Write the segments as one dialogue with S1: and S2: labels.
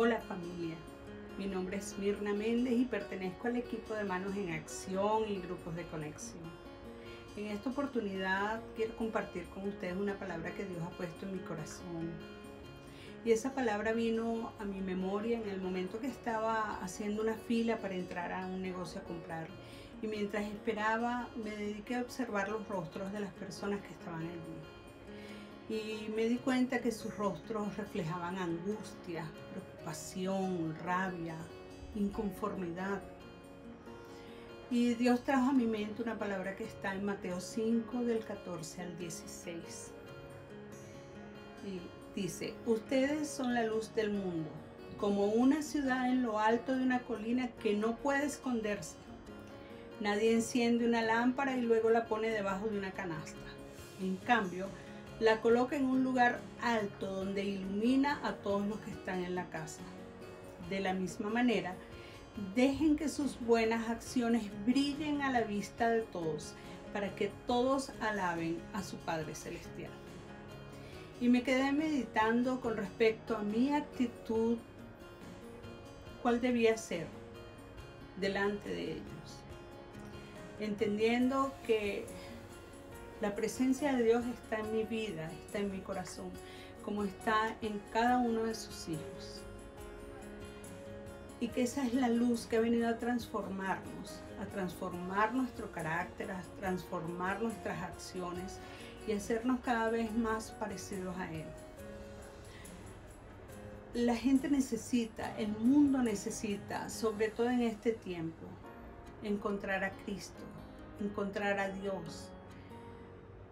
S1: Hola familia, mi nombre es Mirna Méndez y pertenezco al equipo de Manos en Acción y grupos de conexión. En esta oportunidad quiero compartir con ustedes una palabra que Dios ha puesto en mi corazón. Y esa palabra vino a mi memoria en el momento que estaba haciendo una fila para entrar a un negocio a comprar. Y mientras esperaba me dediqué a observar los rostros de las personas que estaban allí y me di cuenta que sus rostros reflejaban angustia, preocupación, rabia, inconformidad. Y Dios trajo a mi mente una palabra que está en Mateo 5 del 14 al 16. Y dice, ustedes son la luz del mundo, como una ciudad en lo alto de una colina que no puede esconderse. Nadie enciende una lámpara y luego la pone debajo de una canasta. En cambio, la coloca en un lugar alto donde ilumina a todos los que están en la casa. De la misma manera, dejen que sus buenas acciones brillen a la vista de todos, para que todos alaben a su Padre Celestial. Y me quedé meditando con respecto a mi actitud, cuál debía ser delante de ellos, entendiendo que la presencia de Dios está en mi vida, está en mi corazón, como está en cada uno de sus hijos. Y que esa es la luz que ha venido a transformarnos, a transformar nuestro carácter, a transformar nuestras acciones y hacernos cada vez más parecidos a Él. La gente necesita, el mundo necesita, sobre todo en este tiempo, encontrar a Cristo, encontrar a Dios,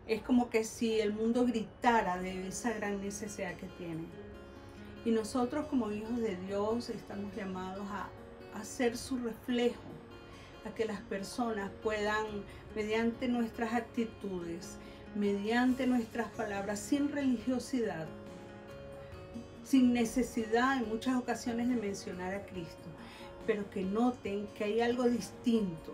S1: es como que si el mundo gritara de esa gran necesidad que tiene. Y nosotros como hijos de Dios estamos llamados a, hacer su reflejo, a que las personas puedan, mediante nuestras actitudes, mediante nuestras palabras, sin religiosidad, sin necesidad en muchas ocasiones de mencionar a Cristo, pero que noten que hay algo distinto,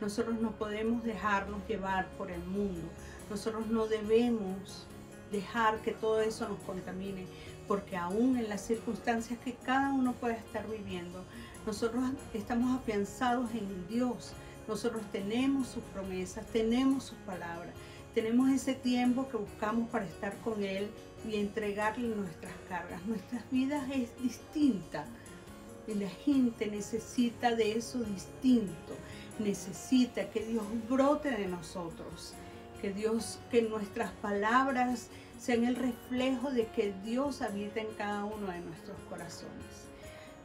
S1: nosotros no podemos dejarnos llevar por el mundo. Nosotros no debemos dejar que todo eso nos contamine, porque aún en las circunstancias que cada uno pueda estar viviendo, nosotros estamos afianzados en Dios. Nosotros tenemos sus promesas, tenemos sus palabras, tenemos ese tiempo que buscamos para estar con Él y entregarle nuestras cargas. Nuestras vidas es distinta y la gente necesita de eso distinto necesita que Dios brote de nosotros, que Dios, que nuestras palabras sean el reflejo de que Dios habita en cada uno de nuestros corazones.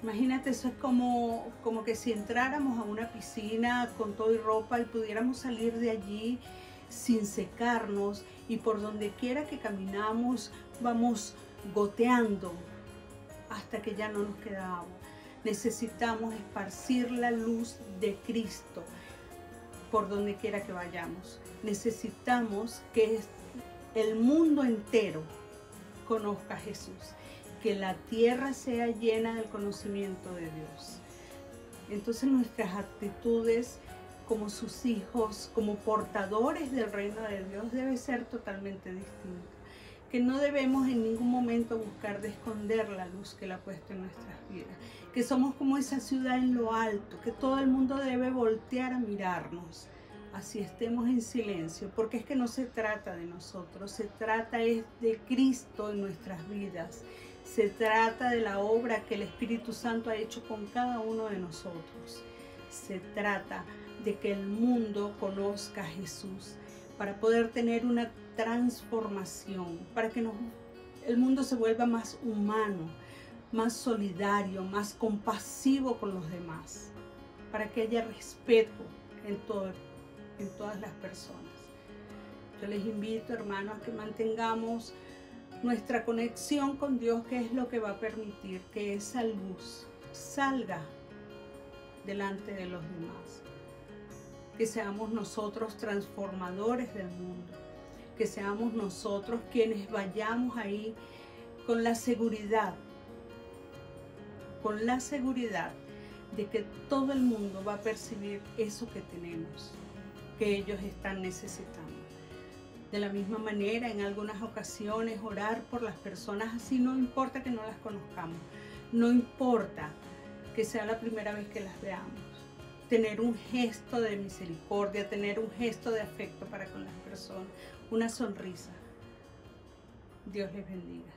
S1: Imagínate, eso es como, como que si entráramos a una piscina con todo y ropa y pudiéramos salir de allí sin secarnos y por donde quiera que caminamos vamos goteando hasta que ya no nos queda agua necesitamos esparcir la luz de Cristo por donde quiera que vayamos. Necesitamos que el mundo entero conozca a Jesús, que la tierra sea llena del conocimiento de Dios. Entonces nuestras actitudes como sus hijos, como portadores del reino de Dios, debe ser totalmente distinta que no debemos en ningún momento buscar de esconder la luz que la ha puesto en nuestras vidas, que somos como esa ciudad en lo alto, que todo el mundo debe voltear a mirarnos, así estemos en silencio, porque es que no se trata de nosotros, se trata es de Cristo en nuestras vidas, se trata de la obra que el Espíritu Santo ha hecho con cada uno de nosotros, se trata de que el mundo conozca a Jesús para poder tener una transformación, para que el mundo se vuelva más humano, más solidario, más compasivo con los demás, para que haya respeto en, todas las personas. Yo les invito, hermanos, a que mantengamos nuestra conexión con Dios, que es lo que va a permitir que esa luz salga delante de los demás. Que seamos nosotros transformadores del mundo que seamos nosotros quienes vayamos ahí con la seguridad, con la seguridad de que todo el mundo va a percibir eso que tenemos, que ellos están necesitando. De la misma manera, en algunas ocasiones, orar por las personas así, no importa que no las conozcamos, No importa que sea la primera vez que las veamos. Tener un gesto de misericordia, tener un gesto de afecto para con las personas, una sonrisa. Dios les bendiga.